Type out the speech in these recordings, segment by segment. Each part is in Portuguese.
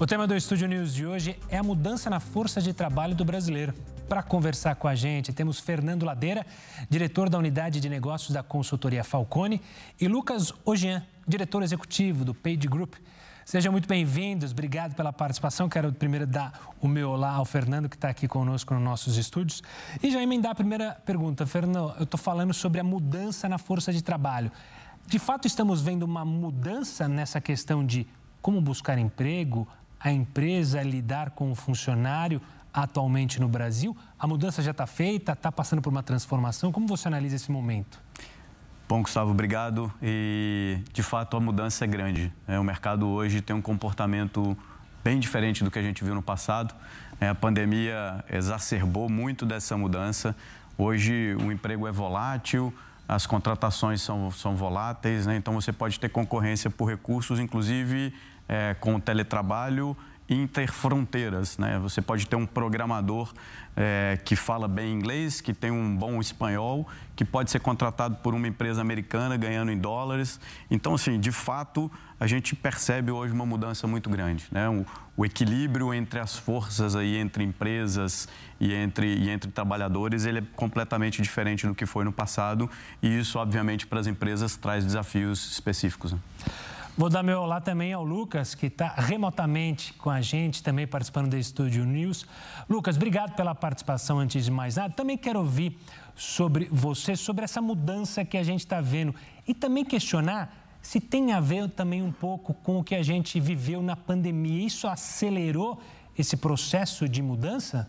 O tema do Estúdio News de hoje é a mudança na força de trabalho do brasileiro. Para conversar com a gente, temos Fernando Ladeira, diretor da unidade de negócios da consultoria Falcone, e Lucas Ogian, diretor executivo do Page Group. Sejam muito bem-vindos, obrigado pela participação. Quero primeiro dar o meu olá ao Fernando, que está aqui conosco nos nossos estúdios. E já emendar a primeira pergunta. Fernando, eu estou falando sobre a mudança na força de trabalho. De fato, estamos vendo uma mudança nessa questão de como buscar emprego, a empresa lidar com o funcionário atualmente no Brasil? A mudança já está feita, está passando por uma transformação? Como você analisa esse momento? Bom, Gustavo, obrigado. E de fato a mudança é grande. É, o mercado hoje tem um comportamento bem diferente do que a gente viu no passado. É, a pandemia exacerbou muito dessa mudança. Hoje o emprego é volátil, as contratações são, são voláteis, né? então você pode ter concorrência por recursos, inclusive é, com o teletrabalho interfronteiras. Né? Você pode ter um programador é, que fala bem inglês, que tem um bom espanhol, que pode ser contratado por uma empresa americana ganhando em dólares. Então, assim, de fato, a gente percebe hoje uma mudança muito grande. Né? O, o equilíbrio entre as forças aí, entre empresas e entre, e entre trabalhadores, ele é completamente diferente do que foi no passado. E isso, obviamente, para as empresas traz desafios específicos. Né? Vou dar meu olá também ao Lucas, que está remotamente com a gente, também participando do Estúdio News. Lucas, obrigado pela participação antes de mais nada. Também quero ouvir sobre você, sobre essa mudança que a gente está vendo e também questionar se tem a ver também um pouco com o que a gente viveu na pandemia. Isso acelerou esse processo de mudança?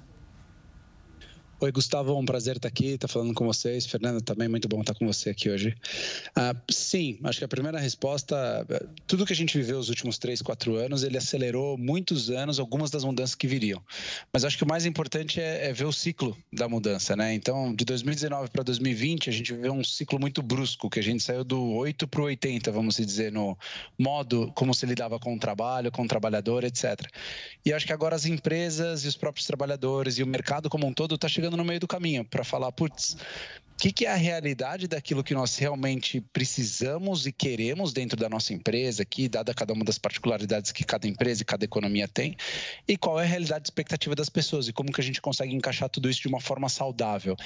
Oi, Gustavo, um prazer estar aqui, estar falando com vocês. Fernanda, também muito bom estar com você aqui hoje. Ah, sim, acho que a primeira resposta, tudo que a gente viveu os últimos três, quatro anos, ele acelerou muitos anos algumas das mudanças que viriam. Mas acho que o mais importante é, é ver o ciclo da mudança, né? Então, de 2019 para 2020, a gente viveu um ciclo muito brusco, que a gente saiu do 8 para o 80, vamos dizer, no modo como se lidava com o trabalho, com o trabalhador, etc. E acho que agora as empresas e os próprios trabalhadores e o mercado como um todo está chegando no meio do caminho para falar, putz, que, que é a realidade daquilo que nós realmente precisamos e queremos dentro da nossa empresa aqui, dada cada uma das particularidades que cada empresa e cada economia tem, e qual é a realidade expectativa das pessoas e como que a gente consegue encaixar tudo isso de uma forma saudável.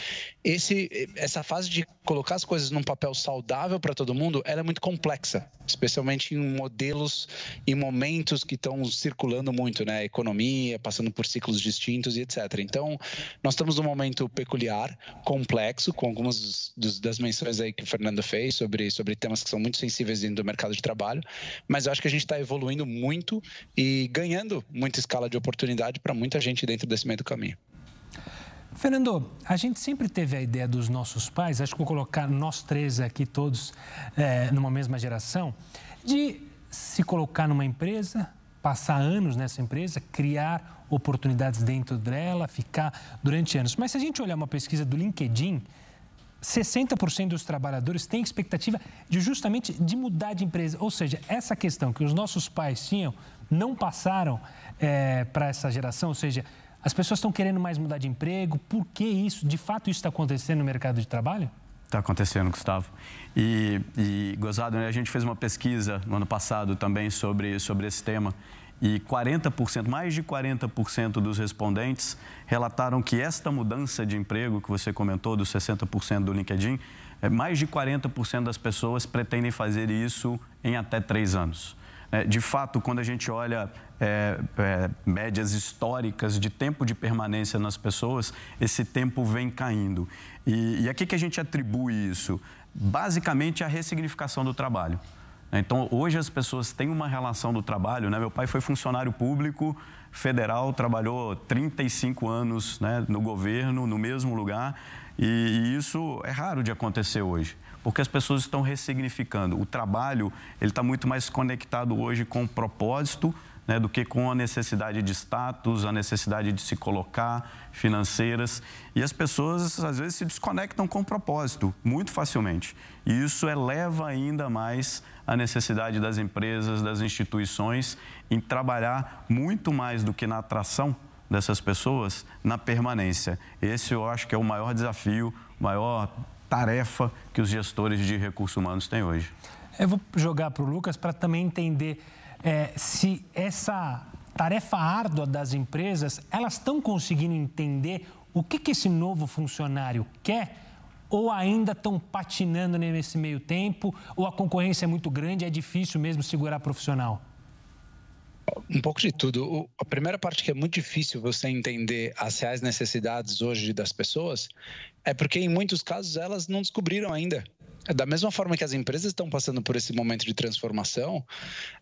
Esse, essa fase de colocar as coisas num papel saudável para todo mundo, ela é muito complexa, especialmente em modelos e momentos que estão circulando muito, né? Economia, passando por ciclos distintos e etc. Então, nós estamos num momento peculiar, complexo, com algumas dos, das menções aí que o Fernando fez sobre, sobre temas que são muito sensíveis dentro do mercado de trabalho, mas eu acho que a gente está evoluindo muito e ganhando muita escala de oportunidade para muita gente dentro desse meio do caminho. Fernando, a gente sempre teve a ideia dos nossos pais, acho que vou colocar nós três aqui todos é, numa mesma geração, de se colocar numa empresa, passar anos nessa empresa, criar oportunidades dentro dela, ficar durante anos. Mas se a gente olhar uma pesquisa do LinkedIn, 60% dos trabalhadores têm expectativa de justamente de mudar de empresa. Ou seja, essa questão que os nossos pais tinham não passaram é, para essa geração, ou seja, as pessoas estão querendo mais mudar de emprego. Por que isso? De fato, isso está acontecendo no mercado de trabalho? Está acontecendo, Gustavo. E, e gozado, né? a gente fez uma pesquisa no ano passado também sobre, sobre esse tema e 40%, mais de 40% dos respondentes relataram que esta mudança de emprego que você comentou, dos 60% do LinkedIn, é, mais de 40% das pessoas pretendem fazer isso em até três anos. É, de fato, quando a gente olha é, é, médias históricas de tempo de permanência nas pessoas, esse tempo vem caindo. E, e a que, que a gente atribui isso? Basicamente, a ressignificação do trabalho. Então, hoje as pessoas têm uma relação do trabalho. Né? Meu pai foi funcionário público federal, trabalhou 35 anos né, no governo, no mesmo lugar, e, e isso é raro de acontecer hoje porque as pessoas estão ressignificando. O trabalho ele está muito mais conectado hoje com o propósito né, do que com a necessidade de status, a necessidade de se colocar, financeiras. E as pessoas, às vezes, se desconectam com o propósito, muito facilmente. E isso eleva ainda mais a necessidade das empresas, das instituições, em trabalhar muito mais do que na atração dessas pessoas, na permanência. Esse eu acho que é o maior desafio, maior tarefa que os gestores de recursos humanos têm hoje. Eu vou jogar para o Lucas para também entender é, se essa tarefa árdua das empresas, elas estão conseguindo entender o que, que esse novo funcionário quer ou ainda estão patinando nesse meio tempo, ou a concorrência é muito grande, é difícil mesmo segurar profissional? Um pouco de tudo. A primeira parte que é muito difícil você entender as reais necessidades hoje das pessoas é porque, em muitos casos, elas não descobriram ainda. Da mesma forma que as empresas estão passando por esse momento de transformação,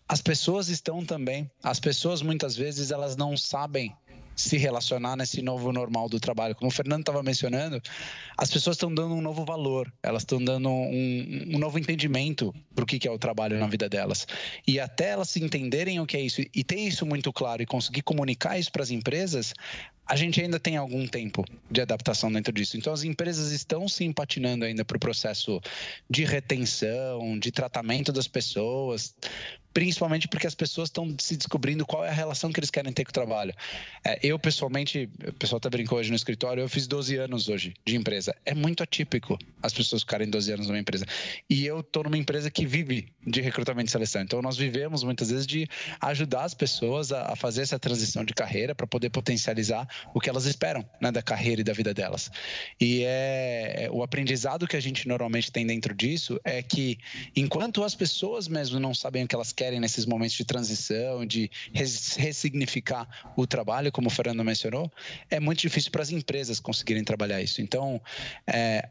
as pessoas estão também. As pessoas, muitas vezes, elas não sabem se relacionar nesse novo normal do trabalho. Como o Fernando estava mencionando, as pessoas estão dando um novo valor, elas estão dando um, um novo entendimento para o que é o trabalho na vida delas. E até elas entenderem o que é isso e ter isso muito claro e conseguir comunicar isso para as empresas, a gente ainda tem algum tempo de adaptação dentro disso. Então, as empresas estão se empatinando ainda para o processo de retenção, de tratamento das pessoas, principalmente porque as pessoas estão se descobrindo qual é a relação que eles querem ter com o trabalho. É, eu, pessoalmente, o pessoal até brincou hoje no escritório, eu fiz 12 anos hoje de empresa. É muito atípico as pessoas ficarem 12 anos numa empresa. E eu estou numa empresa que vive de recrutamento e seleção. Então, nós vivemos muitas vezes de ajudar as pessoas a, a fazer essa transição de carreira para poder potencializar o que elas esperam né, da carreira e da vida delas. E é, é o aprendizado que a gente normalmente tem dentro disso é que enquanto as pessoas mesmo não sabem o que elas querem nesses momentos de transição, de ressignificar o trabalho, como o Fernando mencionou, é muito difícil para as empresas conseguirem trabalhar isso. Então, é,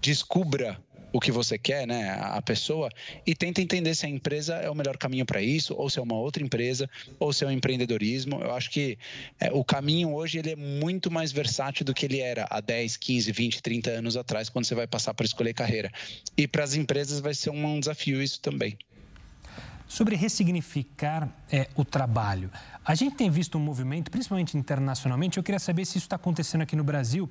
descubra o que você quer, né, a pessoa, e tenta entender se a empresa é o melhor caminho para isso, ou se é uma outra empresa, ou se é um empreendedorismo. Eu acho que é, o caminho hoje ele é muito mais versátil do que ele era há 10, 15, 20, 30 anos atrás, quando você vai passar para escolher carreira. E para as empresas vai ser um desafio isso também. Sobre ressignificar é, o trabalho. A gente tem visto um movimento, principalmente internacionalmente, eu queria saber se isso está acontecendo aqui no Brasil,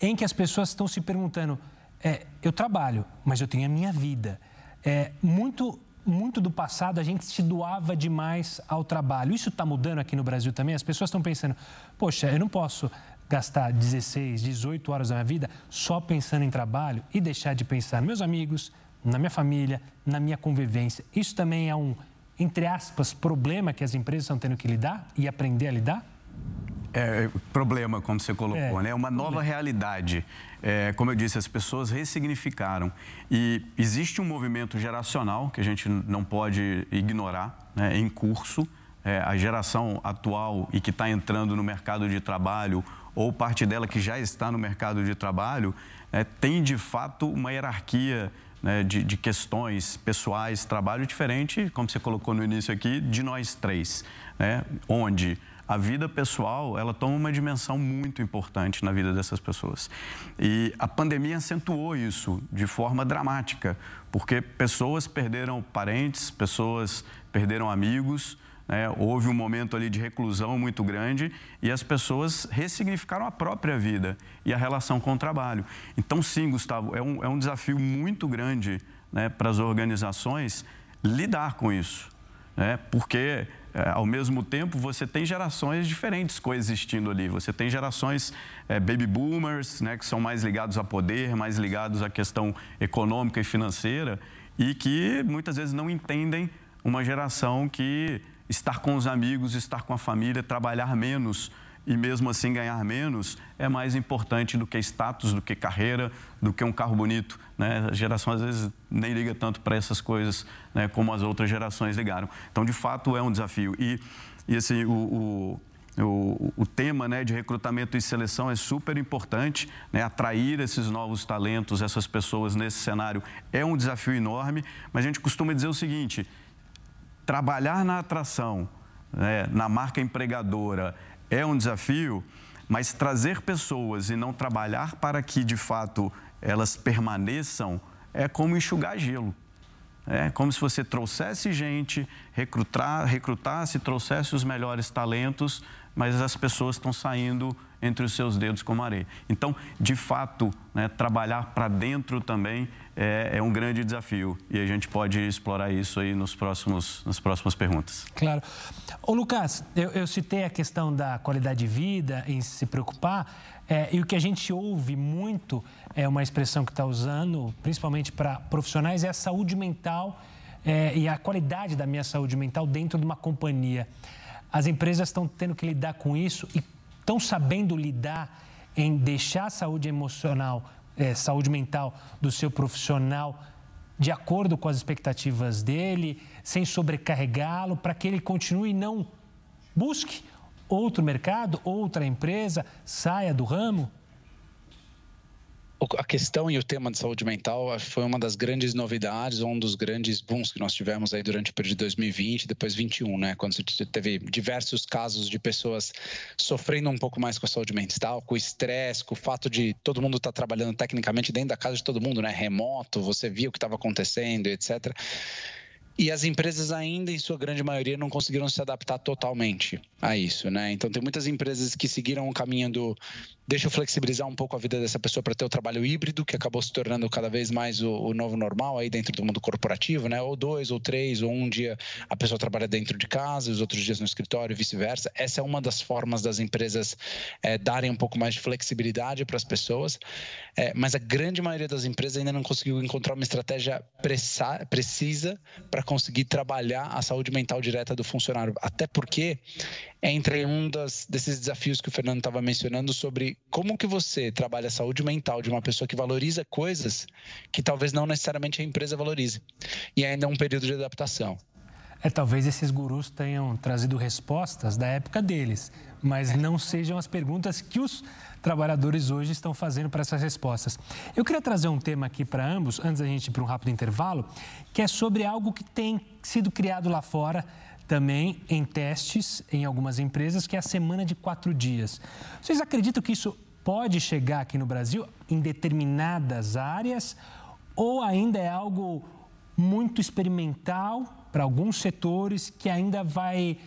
em que as pessoas estão se perguntando é, eu trabalho, mas eu tenho a minha vida. É, muito, muito do passado a gente se doava demais ao trabalho. Isso está mudando aqui no Brasil também? As pessoas estão pensando, poxa, eu não posso gastar 16, 18 horas da minha vida só pensando em trabalho e deixar de pensar nos meus amigos, na minha família, na minha convivência. Isso também é um, entre aspas, problema que as empresas estão tendo que lidar e aprender a lidar? É, problema, como você colocou, é, né? Uma nova problema. realidade. É, como eu disse, as pessoas ressignificaram. E existe um movimento geracional que a gente não pode ignorar, né, em curso. É, a geração atual e que está entrando no mercado de trabalho, ou parte dela que já está no mercado de trabalho, é, tem de fato uma hierarquia né, de, de, questões pessoais, trabalho diferente, como você colocou no início aqui, de nós três, né, onde a vida pessoal ela toma uma dimensão muito importante na vida dessas pessoas. E a pandemia acentuou isso de forma dramática, porque pessoas perderam parentes, pessoas perderam amigos, né? houve um momento ali de reclusão muito grande e as pessoas ressignificaram a própria vida e a relação com o trabalho. Então, sim, Gustavo, é um, é um desafio muito grande né, para as organizações lidar com isso, né? porque é, ao mesmo tempo, você tem gerações diferentes coexistindo ali. Você tem gerações é, baby boomers, né, que são mais ligados a poder, mais ligados à questão econômica e financeira, e que muitas vezes não entendem uma geração que estar com os amigos, estar com a família, trabalhar menos e mesmo assim ganhar menos é mais importante do que status, do que carreira, do que um carro bonito. Né? A geração às vezes nem liga tanto para essas coisas né, como as outras gerações ligaram. Então, de fato, é um desafio. E, e assim, o, o, o, o tema né, de recrutamento e seleção é super importante. Né? Atrair esses novos talentos, essas pessoas nesse cenário é um desafio enorme. Mas a gente costuma dizer o seguinte: trabalhar na atração, né, na marca empregadora, é um desafio, mas trazer pessoas e não trabalhar para que de fato elas permaneçam é como enxugar gelo. É como se você trouxesse gente, recrutar, recrutasse, trouxesse os melhores talentos, mas as pessoas estão saindo entre os seus dedos como areia. Então, de fato, né, trabalhar para dentro também é, é, um grande desafio e a gente pode explorar isso aí nos próximos, nas próximas perguntas. Claro. Ô, Lucas, eu, eu citei a questão da qualidade de vida, em se preocupar, é, e o que a gente ouve muito é uma expressão que está usando, principalmente para profissionais, é a saúde mental é, e a qualidade da minha saúde mental dentro de uma companhia. As empresas estão tendo que lidar com isso e estão sabendo lidar em deixar a saúde emocional, é, saúde mental do seu profissional de acordo com as expectativas dele, sem sobrecarregá-lo, para que ele continue e não busque outro mercado, outra empresa, saia do ramo? A questão e o tema de saúde mental foi uma das grandes novidades, um dos grandes booms que nós tivemos aí durante o período de 2020 e depois 2021, né? Quando você teve diversos casos de pessoas sofrendo um pouco mais com a saúde mental, com o estresse, com o fato de todo mundo estar tá trabalhando tecnicamente dentro da casa de todo mundo, né? Remoto, você via o que estava acontecendo, etc. E as empresas ainda, em sua grande maioria, não conseguiram se adaptar totalmente a isso, né? Então, tem muitas empresas que seguiram o caminho do deixa eu flexibilizar um pouco a vida dessa pessoa para ter o trabalho híbrido, que acabou se tornando cada vez mais o, o, novo normal aí dentro do mundo corporativo, né? Ou dois, ou três, ou um dia a pessoa trabalha dentro de casa, os outros dias no escritório, vice-versa. Essa é uma das formas das empresas é, darem um pouco mais de flexibilidade para as pessoas, é, mas a grande maioria das empresas ainda não conseguiu encontrar uma estratégia precisa para conseguir trabalhar a saúde mental direta do funcionário. Até porque entra em um das, desses desafios que o Fernando estava mencionando sobre como que você trabalha a saúde mental de uma pessoa que valoriza coisas que talvez não necessariamente a empresa valorize. E ainda é um período de adaptação. É, talvez esses gurus tenham trazido respostas da época deles, mas não sejam as perguntas que os trabalhadores hoje estão fazendo para essas respostas. Eu queria trazer um tema aqui para ambos, antes da gente ir para um rápido intervalo, que é sobre algo que tem sido criado lá fora também em testes em algumas empresas, que é a semana de quatro dias. Vocês acreditam que isso pode chegar aqui no Brasil em determinadas áreas ou ainda é algo muito experimental para alguns setores que ainda vai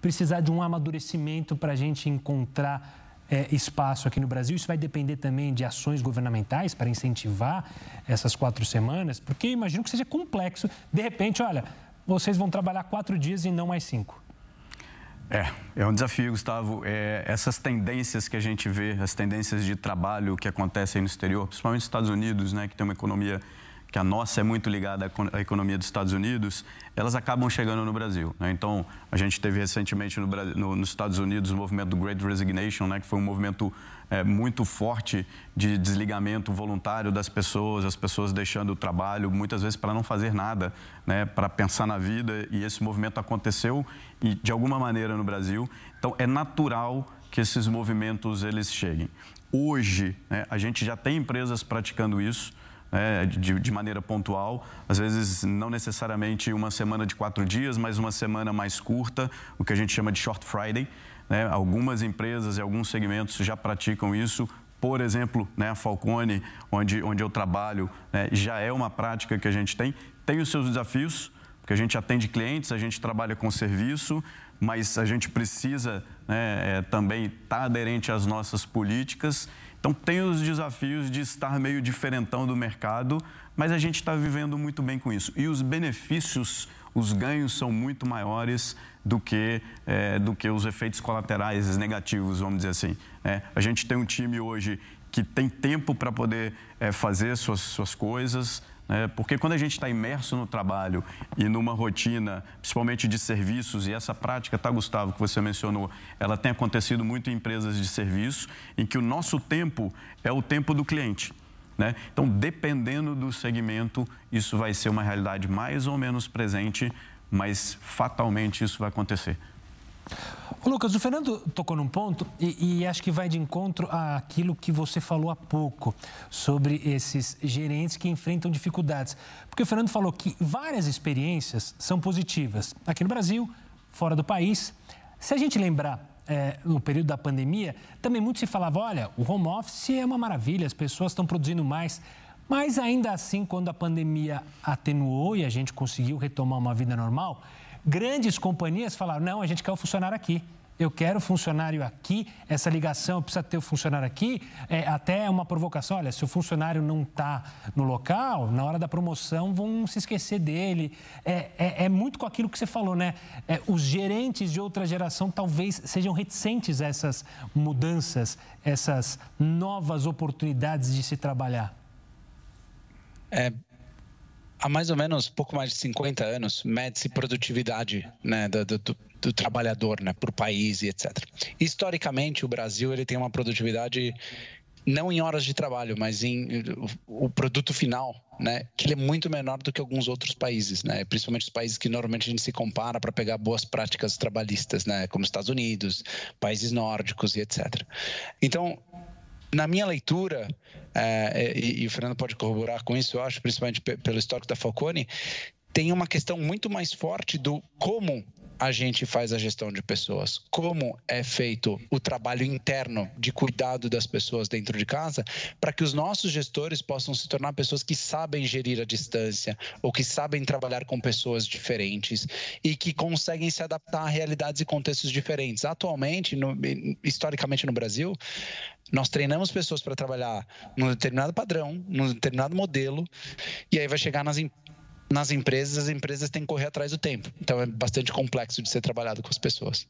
precisar de um amadurecimento para a gente encontrar é, espaço aqui no Brasil. Isso vai depender também de ações governamentais para incentivar essas quatro semanas, porque imagino que seja complexo. De repente, olha, vocês vão trabalhar quatro dias e não mais cinco. É, é um desafio, Gustavo. É, essas tendências que a gente vê, as tendências de trabalho que acontecem no exterior, principalmente nos Estados Unidos, né, que tem uma economia que a nossa é muito ligada à economia dos Estados Unidos, elas acabam chegando no Brasil. Né? Então, a gente teve recentemente no, no, nos Estados Unidos o movimento do Great Resignation, né? que foi um movimento é, muito forte de desligamento voluntário das pessoas, as pessoas deixando o trabalho, muitas vezes para não fazer nada, né? para pensar na vida. E esse movimento aconteceu e, de alguma maneira no Brasil. Então, é natural que esses movimentos eles cheguem. Hoje, né, a gente já tem empresas praticando isso né, de, de, maneira pontual, às vezes não necessariamente uma semana de quatro dias, mas uma semana mais curta, o que a gente chama de Short Friday. Né? Algumas empresas e alguns segmentos já praticam isso. Por exemplo, né, a Falcone, onde, onde eu trabalho, né, já é uma prática que a gente tem. Tem os seus desafios, porque a gente atende clientes, a gente trabalha com serviço, mas a gente precisa né, é, também estar tá aderente às nossas políticas então, tem os desafios de estar meio diferentão do mercado, mas a gente está vivendo muito bem com isso. E os benefícios, os ganhos são muito maiores do que, é, do que os efeitos colaterais negativos, vamos dizer assim. É, a gente tem um time hoje que tem tempo para poder é, fazer suas, suas coisas, é, porque quando a gente está imerso no trabalho e numa rotina, principalmente de serviços, e essa prática, tá, Gustavo, que você mencionou, ela tem acontecido muito em empresas de serviço, em que o nosso tempo é o tempo do cliente. Né? Então, dependendo do segmento, isso vai ser uma realidade mais ou menos presente, mas fatalmente isso vai acontecer. Lucas, o Fernando tocou num ponto e, e, acho que vai de encontro àquilo que você falou há pouco sobre esses gerentes que enfrentam dificuldades. Porque o Fernando falou que várias experiências são positivas, aqui no Brasil, fora do país. Se a gente lembrar é, no período da pandemia, também muito se falava: olha, o home office é uma maravilha, as pessoas estão produzindo mais. Mas ainda assim, quando a pandemia atenuou e a gente conseguiu retomar uma vida normal, Grandes companhias falaram: não, a gente quer o funcionário aqui. Eu quero funcionário aqui, essa ligação precisa ter o funcionário aqui. É, até uma provocação: olha, se o funcionário não está no local, na hora da promoção vão se esquecer dele. É, é, é muito com aquilo que você falou, né? É, os gerentes de outra geração talvez sejam reticentes a essas mudanças, essas novas oportunidades de se trabalhar. É, há mais ou menos pouco mais de 50 anos, mede-se produtividade né, do, do, do, trabalhador né, por país e etc. Historicamente, o Brasil ele tem uma produtividade não em horas de trabalho, mas em o, o produto final, né, que ele é muito menor do que alguns outros países, né, principalmente os países que normalmente a gente se compara para pegar boas práticas trabalhistas, né, como Estados Unidos, países nórdicos e etc. Então, na minha leitura, é, e, e, o Fernando pode corroborar com isso, eu acho, principalmente pelo histórico da Falcone, tem uma questão muito mais forte do como a gente faz a gestão de pessoas, como é feito o trabalho interno de cuidado das pessoas dentro de casa, para que os nossos gestores possam se tornar pessoas que sabem gerir a distância ou que sabem trabalhar com pessoas diferentes e que conseguem se adaptar a realidades e contextos diferentes. Atualmente, no, historicamente no Brasil, nós treinamos pessoas para trabalhar num determinado padrão, num determinado modelo, e aí vai chegar nas, nas empresas, as empresas têm que correr atrás do tempo. Então é bastante complexo de ser trabalhado com as pessoas.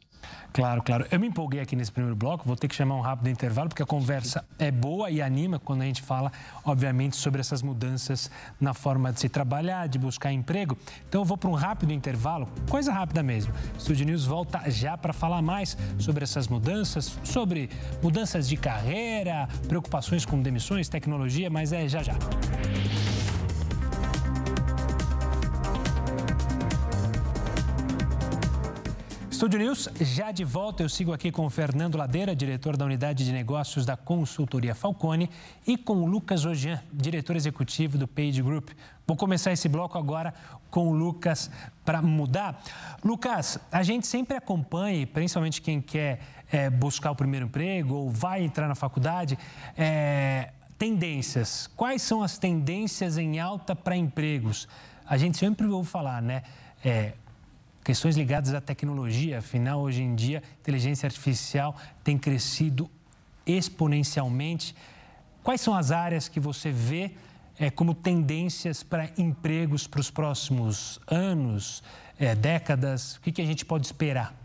Claro, claro. Eu me empolguei aqui nesse primeiro bloco, vou ter que chamar um rápido intervalo, porque a conversa é boa e anima quando a gente fala, obviamente, sobre essas mudanças na forma de se trabalhar, de buscar emprego. Então eu vou para um rápido intervalo, coisa rápida mesmo. Studio News volta já para falar mais sobre essas mudanças, sobre mudanças de carreira, preocupações com demissões, tecnologia, mas é já já. Estúdio News, já de volta, eu sigo aqui com o Fernando Ladeira, diretor da Unidade de Negócios da Consultoria Falcone, e com o Lucas Ojan, diretor executivo do Page Group. Vou começar esse bloco agora com o Lucas para mudar. Lucas, a gente sempre acompanha, principalmente quem quer é, buscar o primeiro emprego ou vai entrar na faculdade, é, tendências. Quais são as tendências em alta para empregos? A gente sempre ouve falar, né? É, questões ligadas à tecnologia. Afinal, hoje em dia, inteligência artificial tem crescido exponencialmente. Quais são as áreas que você vê é, como tendências para empregos para os próximos anos, é, décadas? O que, que a gente pode esperar?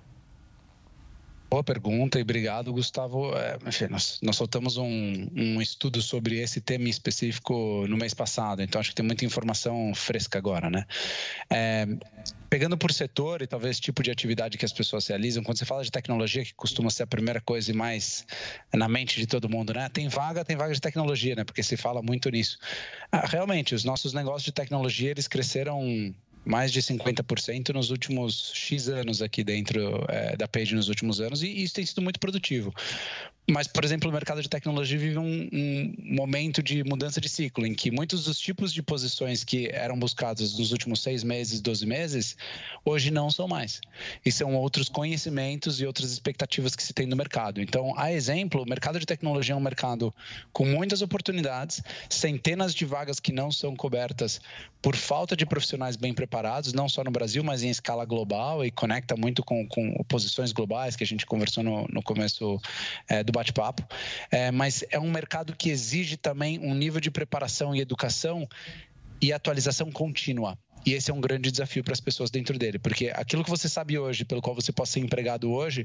Boa pergunta e obrigado, Gustavo. É, enfim, nós, nós soltamos um, um, estudo sobre esse tema específico no mês passado, então acho que tem muita informação fresca agora, né? É, pegando por setor e talvez tipo de atividade que as pessoas realizam, quando você fala de tecnologia, que costuma ser a primeira coisa e mais na mente de todo mundo, né? Tem vaga, tem vaga de tecnologia, né? Porque se fala muito nisso. Ah, realmente, os nossos negócios de tecnologia, eles cresceram mais de 50% nos últimos X anos aqui dentro é, da Page nos últimos anos, e isso tem sido muito produtivo. Mas, por exemplo, o mercado de tecnologia vive um, um, momento de mudança de ciclo, em que muitos dos tipos de posições que eram buscados nos últimos seis meses, 12 meses, hoje não são mais. E são outros conhecimentos e outras expectativas que se tem no mercado. Então, a exemplo, o mercado de tecnologia é um mercado com muitas oportunidades, centenas de vagas que não são cobertas por falta de profissionais bem preparados, não só no Brasil, mas em escala global, e conecta muito com, com posições globais que a gente conversou no, no começo é, do bate-papo, é, mas é um mercado que exige também um nível de preparação e educação e atualização contínua. E esse é um grande desafio para as pessoas dentro dele, porque aquilo que você sabe hoje, pelo qual você pode ser empregado hoje,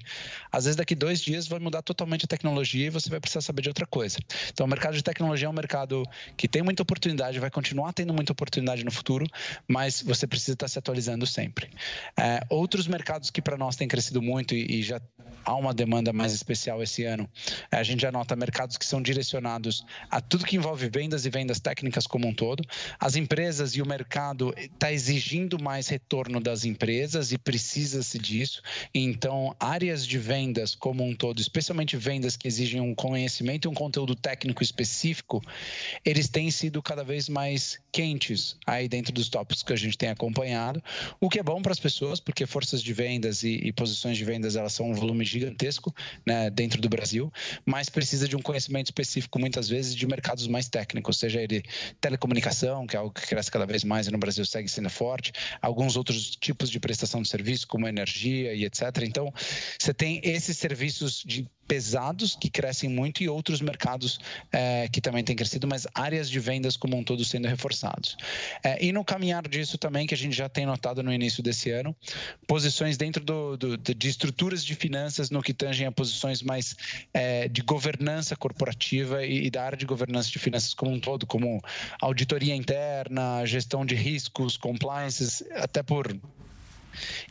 às vezes daqui dois dias vai mudar totalmente a tecnologia e você vai precisar saber de outra coisa. Então, o mercado de tecnologia é um mercado que tem muita oportunidade, vai continuar tendo muita oportunidade no futuro, mas você precisa estar se atualizando sempre. É, outros mercados que para nós têm crescido muito e, e, já há uma demanda mais especial esse ano, é, a gente já nota mercados que são direcionados a tudo que envolve vendas e vendas técnicas como um todo. As empresas e o mercado está exigindo mais retorno das empresas e precisa-se disso. Então, áreas de vendas como um todo, especialmente vendas que exigem um conhecimento e um conteúdo técnico específico, eles têm sido cada vez mais quentes aí dentro dos tópicos que a gente tem acompanhado, o que é bom para as pessoas, porque forças de vendas e, e, posições de vendas elas são um volume gigantesco né, dentro do Brasil, mas precisa de um conhecimento específico muitas vezes de mercados mais técnicos, seja ele telecomunicação, que é algo que cresce cada vez mais e no Brasil segue sendo forte, alguns outros tipos de prestação de serviço, como energia e etc. Então, você tem esses serviços de pesados que crescem muito e outros mercados é, que também têm crescido, mas áreas de vendas como um todo sendo reforçados. É, e no caminhar disso também, que a gente já tem notado no início desse ano, posições dentro do, do, de estruturas de finanças no que tangem a posições mais é, de governança corporativa e, e da área de governança de finanças como um todo, como auditoria interna, gestão de riscos, compliances, até por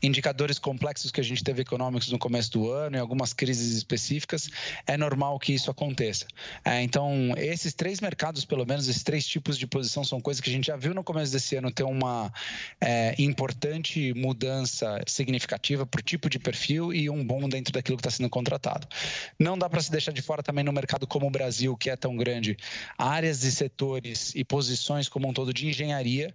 indicadores complexos que a gente teve econômicos no começo do ano, em algumas crises específicas, é normal que isso aconteça. É, então, esses três mercados, pelo menos, esses três tipos de posição, são coisas que a gente já viu no começo desse ano ter uma é, importante mudança significativa por tipo de perfil e um bom dentro daquilo que está sendo contratado. Não dá para se deixar de fora também no mercado como o Brasil, que é tão grande, áreas e setores e posições como um todo de engenharia.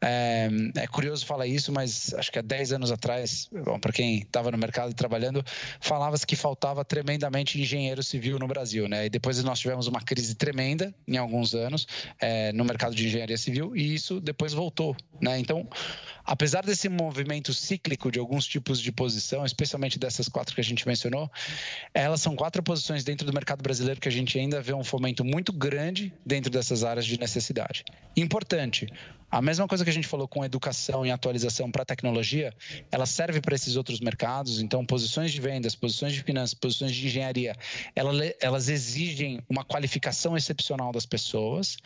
É, é curioso falar isso, mas acho que há 10 anos atrás, para quem estava no mercado trabalhando, falava-se que faltava tremendamente engenheiro civil no Brasil, né? E depois nós tivemos uma crise tremenda em alguns anos é, no mercado de engenharia civil e isso depois voltou, né? Então, apesar desse movimento cíclico de alguns tipos de posição, especialmente dessas quatro que a gente mencionou, elas são quatro posições dentro do mercado brasileiro que a gente ainda vê um fomento muito grande dentro dessas áreas de necessidade. Importante, a mesma coisa que a gente falou com educação e atualização para tecnologia, ela serve para esses outros mercados. Então, posições de vendas, posições de finanças, posições de engenharia, elas exigem uma qualificação excepcional das pessoas.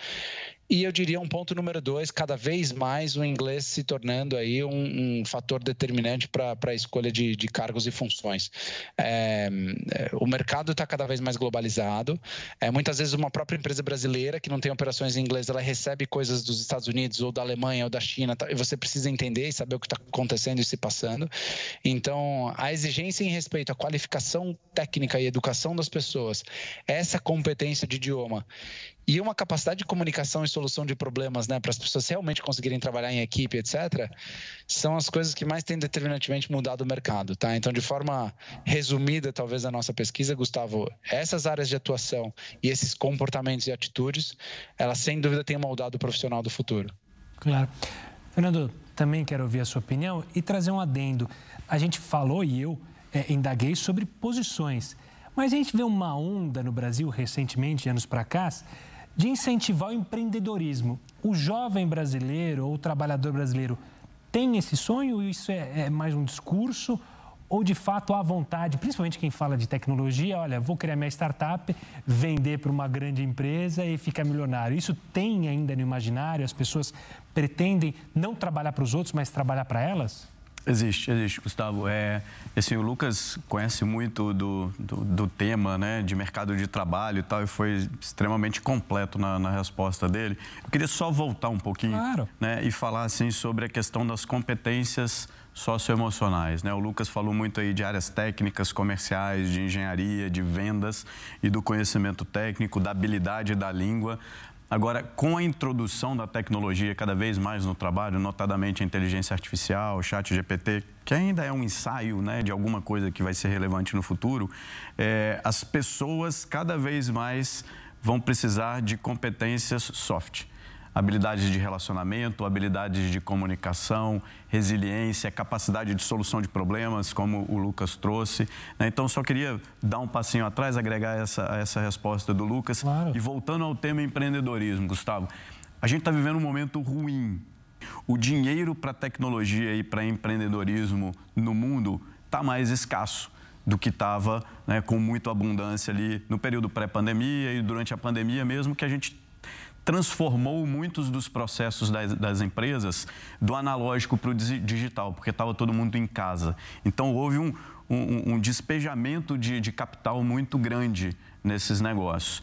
E eu diria um ponto número dois, cada vez mais o inglês se tornando aí um, um fator determinante para a escolha de, de, cargos e funções. É, é o mercado está cada vez mais globalizado. É, muitas vezes uma própria empresa brasileira que não tem operações em inglês, ela recebe coisas dos Estados Unidos ou da Alemanha ou da China, tá, e você precisa entender e saber o que está acontecendo e se passando. Então, a exigência em respeito à qualificação técnica e educação das pessoas, essa competência de idioma e uma capacidade de comunicação e solução de problemas, né, para as pessoas realmente conseguirem trabalhar em equipe, etc., são as coisas que mais têm determinantemente mudado o mercado, tá? Então, de forma resumida, talvez a nossa pesquisa, Gustavo, essas áreas de atuação e esses comportamentos e atitudes, elas sem dúvida têm moldado o profissional do futuro. Claro. Fernando, também quero ouvir a sua opinião e trazer um adendo. A gente falou e eu é, indaguei sobre posições, mas a gente vê uma onda no Brasil recentemente, anos para cá, de incentivar o empreendedorismo. O jovem brasileiro ou o trabalhador brasileiro tem esse sonho? Isso é, é mais um discurso? Ou de fato há vontade, principalmente quem fala de tecnologia, olha, vou criar minha startup, vender para uma grande empresa e ficar milionário. Isso tem ainda no imaginário? As pessoas pretendem não trabalhar para os outros, mas trabalhar para elas? Existe, existe, Gustavo. É, assim, o Lucas conhece muito do, do, do, tema né, de mercado de trabalho e tal, e foi extremamente completo na, na resposta dele. Eu queria só voltar um pouquinho claro. né, e falar assim, sobre a questão das competências socioemocionais. Né? O Lucas falou muito aí de áreas técnicas, comerciais, de engenharia, de vendas e do conhecimento técnico, da habilidade da língua. Agora, com a introdução da tecnologia cada vez mais no trabalho, notadamente a inteligência artificial, o chat GPT, que ainda é um ensaio né, de alguma coisa que vai ser relevante no futuro, é, as pessoas cada vez mais vão precisar de competências soft habilidades de relacionamento, habilidades de comunicação, resiliência, capacidade de solução de problemas, como o Lucas trouxe. Né? Então, só queria dar um passinho atrás, agregar essa, essa resposta do Lucas. Claro. E voltando ao tema empreendedorismo, Gustavo, a gente está vivendo um momento ruim. O dinheiro para tecnologia e para empreendedorismo no mundo está mais escasso do que estava né, com muita abundância ali no período pré-pandemia e durante a pandemia mesmo, que a gente transformou muitos dos processos das, das empresas do analógico para o digital, porque estava todo mundo em casa. Então, houve um, um, um despejamento de, de capital muito grande nesses negócios.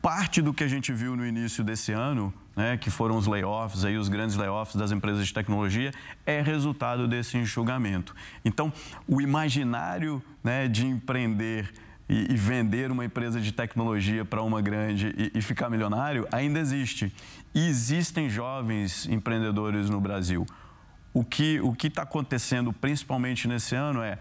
Parte do que a gente viu no início desse ano, né, que foram os layoffs, aí, os grandes layoffs das empresas de tecnologia, é resultado desse enxugamento. Então, o imaginário né, de empreender e, e vender uma empresa de tecnologia para uma grande e, e ficar milionário ainda existe. E existem jovens empreendedores no Brasil. O que o está acontecendo principalmente nesse ano é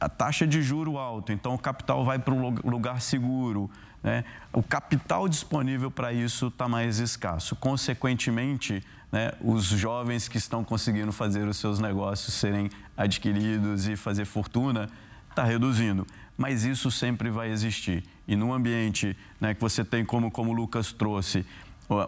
a taxa de juro alto, então o capital vai para um lugar seguro. Né? O capital disponível para isso está mais escasso. Consequentemente, né, os jovens que estão conseguindo fazer os seus negócios serem adquiridos e fazer fortuna está reduzindo. Mas isso sempre vai existir. E num ambiente né, que você tem, como, como o Lucas trouxe,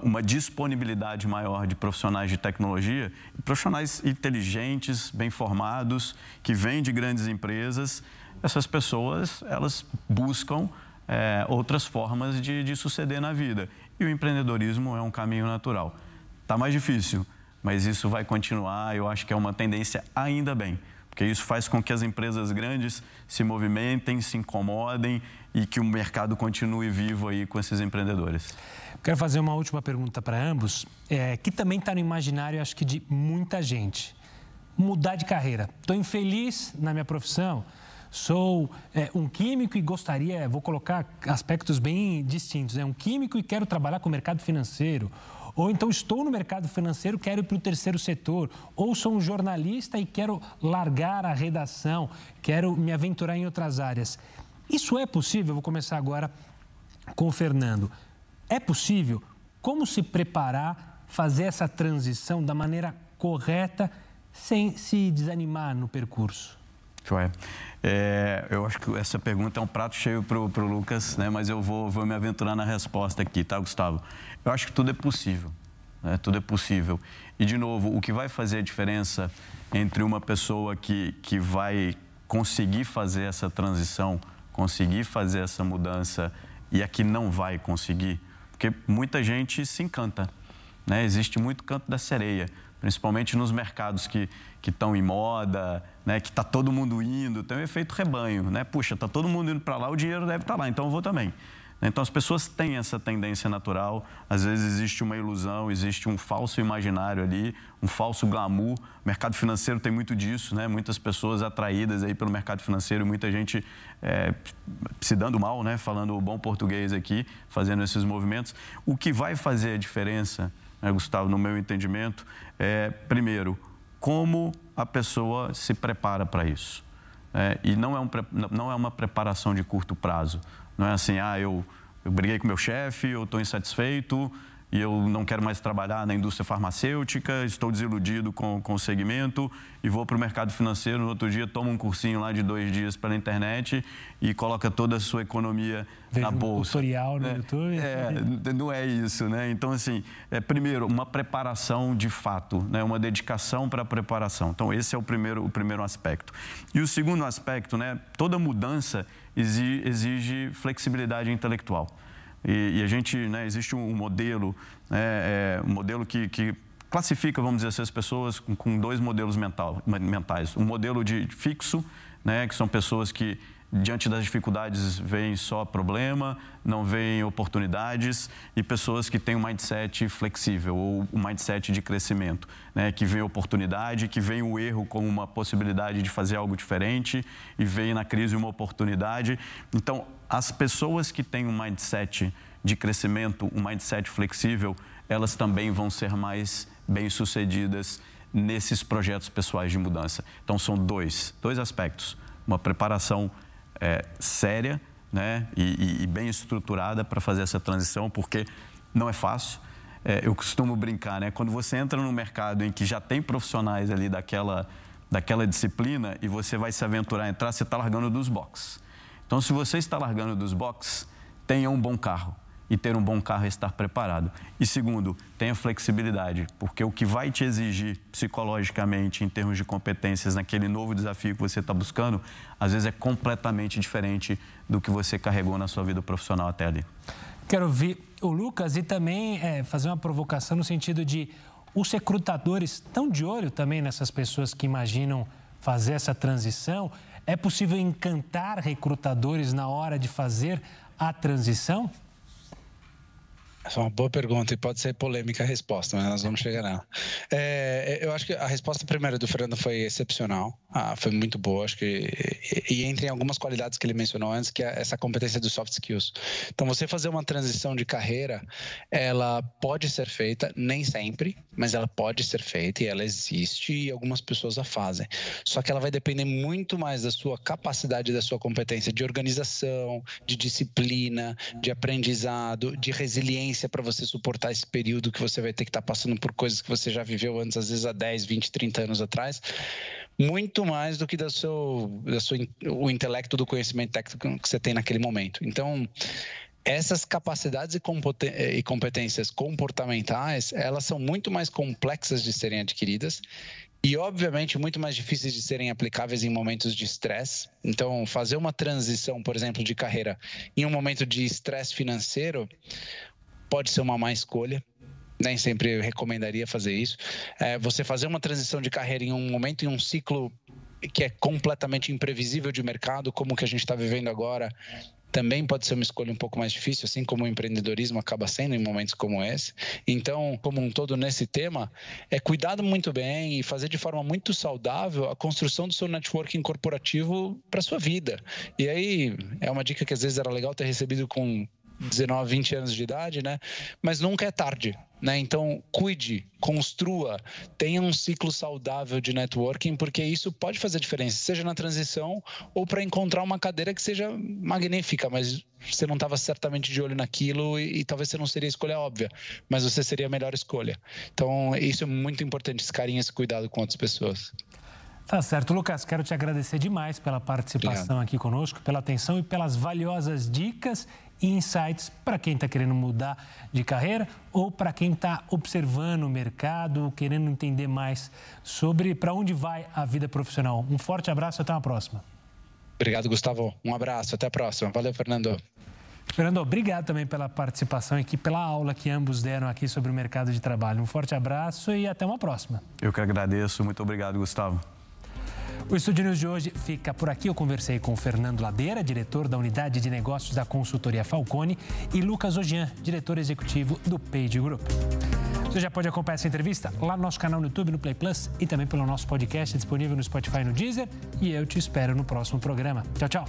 uma disponibilidade maior de profissionais de tecnologia, profissionais inteligentes, bem formados, que vêm de grandes empresas, essas pessoas elas buscam é, outras formas de, de suceder na vida. E o empreendedorismo é um caminho natural. Está mais difícil, mas isso vai continuar. Eu acho que é uma tendência ainda bem, porque isso faz com que as empresas grandes se movimentem, se incomodem e que o mercado continue vivo aí com esses empreendedores. Quero fazer uma última pergunta para ambos, é, que também está no imaginário, acho que de muita gente. Mudar de carreira. Estou infeliz na minha profissão, sou é, um químico e gostaria, vou colocar aspectos bem distintos, é um químico e quero trabalhar com o mercado financeiro. Ou então estou no mercado financeiro, quero ir para o terceiro setor. Ou sou um jornalista e quero largar a redação, quero me aventurar em outras áreas. Isso é possível? vou começar agora com o Fernando. É possível? Como se preparar, fazer essa transição da maneira correta, sem se desanimar no percurso? Joia. É, eu acho que essa pergunta é um prato cheio para o Lucas, né? mas eu vou, vou me aventurar na resposta aqui, tá, Gustavo? Eu acho que tudo é possível. Né? Tudo é possível. E, de novo, o que vai fazer a diferença entre uma pessoa que, que vai conseguir fazer essa transição, conseguir fazer essa mudança e a que não vai conseguir, porque muita gente se encanta. Né? Existe muito canto da sereia, principalmente nos mercados que estão em moda, né? que está todo mundo indo, tem um efeito rebanho. Né? Puxa, está todo mundo indo para lá, o dinheiro deve estar tá lá, então eu vou também. Então as pessoas têm essa tendência natural, às vezes existe uma ilusão, existe um falso imaginário ali, um falso glamour. O mercado financeiro tem muito disso, né? Muitas pessoas atraídas aí pelo mercado financeiro, muita gente é, se dando mal, né? Falando o bom português aqui, fazendo esses movimentos. O que vai fazer a diferença, né, Gustavo, no meu entendimento, é primeiro como a pessoa se prepara para isso. É, e não é, um, não é uma preparação de curto prazo. Não é assim, ah, eu, eu briguei com meu chefe, eu estou insatisfeito e eu não quero mais trabalhar na indústria farmacêutica, estou desiludido com, com o segmento e vou para o mercado financeiro. No outro dia, toma um cursinho lá de dois dias pela internet e coloca toda a sua economia Veja na bolsa. Um tutorial no é, YouTube. É, não é isso, né? Então, assim, é, primeiro, uma preparação de fato, né? uma dedicação para a preparação. Então, esse é o primeiro, o primeiro aspecto. E o segundo aspecto, né? toda mudança exige flexibilidade intelectual. E, e a gente, né, existe um modelo, né, é, um modelo que, que classifica, vamos dizer assim, as pessoas com, com dois modelos mental, mentais. Um modelo de fixo, né, que são pessoas que diante das dificuldades veem só problema, não veem oportunidades e pessoas que têm um mindset flexível ou um mindset de crescimento, né? que vê oportunidade, que vê o erro como uma possibilidade de fazer algo diferente e vê na crise uma oportunidade. Então, as pessoas que têm um mindset de crescimento, um mindset flexível, elas também vão ser mais bem-sucedidas nesses projetos pessoais de mudança. Então, são dois, dois aspectos. Uma preparação é, séria né, e, e, bem estruturada para fazer essa transição, porque não é fácil. É, eu costumo brincar, né? Quando você entra num mercado em que já tem profissionais ali daquela, daquela disciplina e você vai se aventurar a entrar, você está largando dos boxes. Então, se você está largando dos boxes, tenha um bom carro e ter um bom carro é estar preparado. E segundo, tenha flexibilidade, porque o que vai te exigir psicologicamente, em termos de competências, naquele novo desafio que você está buscando, às vezes é completamente diferente do que você carregou na sua vida profissional até ali. Quero ouvir o Lucas e também é, fazer uma provocação no sentido de os recrutadores estão de olho também nessas pessoas que imaginam fazer essa transição. É possível encantar recrutadores na hora de fazer a transição? Essa é uma boa pergunta e pode ser polêmica a resposta, mas nós vamos chegar lá. É, eu acho que a resposta primeira do Fernando foi excepcional, ah, foi muito boa, acho que e, e entre algumas qualidades que ele mencionou antes, que é essa competência dos soft skills. Então, você fazer uma transição de carreira, ela pode ser feita, nem sempre, mas ela pode ser feita e ela existe e algumas pessoas a fazem. Só que ela vai depender muito mais da sua capacidade, da sua competência de organização, de disciplina, de aprendizado, de resiliência para você suportar esse período que você vai ter que estar tá passando por coisas que você já viveu antes, às vezes há 10, 20, 30 anos atrás. muito mais do que do seu, da sua, o intelecto do conhecimento técnico que você tem naquele momento. Então, essas capacidades e competências comportamentais, elas são muito mais complexas de serem adquiridas e, obviamente, muito mais difíceis de serem aplicáveis em momentos de estresse. Então, fazer uma transição, por exemplo, de carreira em um momento de estresse financeiro pode ser uma má escolha. Nem sempre recomendaria fazer isso. É, você fazer uma transição de carreira em um momento, em um ciclo que é completamente imprevisível de mercado, como o que a gente está vivendo agora, também pode ser uma escolha um pouco mais difícil, assim como o empreendedorismo acaba sendo em momentos como esse. Então, como um todo nesse tema, é cuidado muito bem e fazer de forma muito saudável a construção do seu networking corporativo para sua vida. E aí é uma dica que às vezes era legal ter recebido com 19, 20 anos de idade, né? Mas nunca é tarde, né? Então, cuide, construa, tenha um ciclo saudável de networking, porque isso pode fazer diferença, seja na transição ou para encontrar uma cadeira que seja magnífica, mas você não estava certamente de olho naquilo e, e, talvez você não seria a escolha óbvia, mas você seria a melhor escolha. Então, isso é muito importante, esse carinho, esse cuidado com outras pessoas. Tá certo, Lucas. Quero te agradecer demais pela participação Obrigado. aqui conosco, pela atenção e pelas valiosas dicas e insights para quem está querendo mudar de carreira ou para quem está observando o mercado, querendo entender mais sobre para onde vai a vida profissional. Um forte abraço e até uma próxima. Obrigado, Gustavo. Um abraço, até a próxima. Valeu, Fernando. Fernando, obrigado também pela participação aqui, pela aula que ambos deram aqui sobre o mercado de trabalho. Um forte abraço e até uma próxima. Eu que agradeço. Muito obrigado, Gustavo. O Estúdio News de hoje fica por aqui. Eu conversei com Fernando Ladeira, diretor da Unidade de Negócios da Consultoria Falcone, e Lucas Ogian, diretor executivo do Page Group. Você já pode acompanhar essa entrevista lá no nosso canal no YouTube, no Play Plus e também pelo nosso podcast disponível no Spotify e no Deezer. E eu te espero no próximo programa. Tchau, tchau.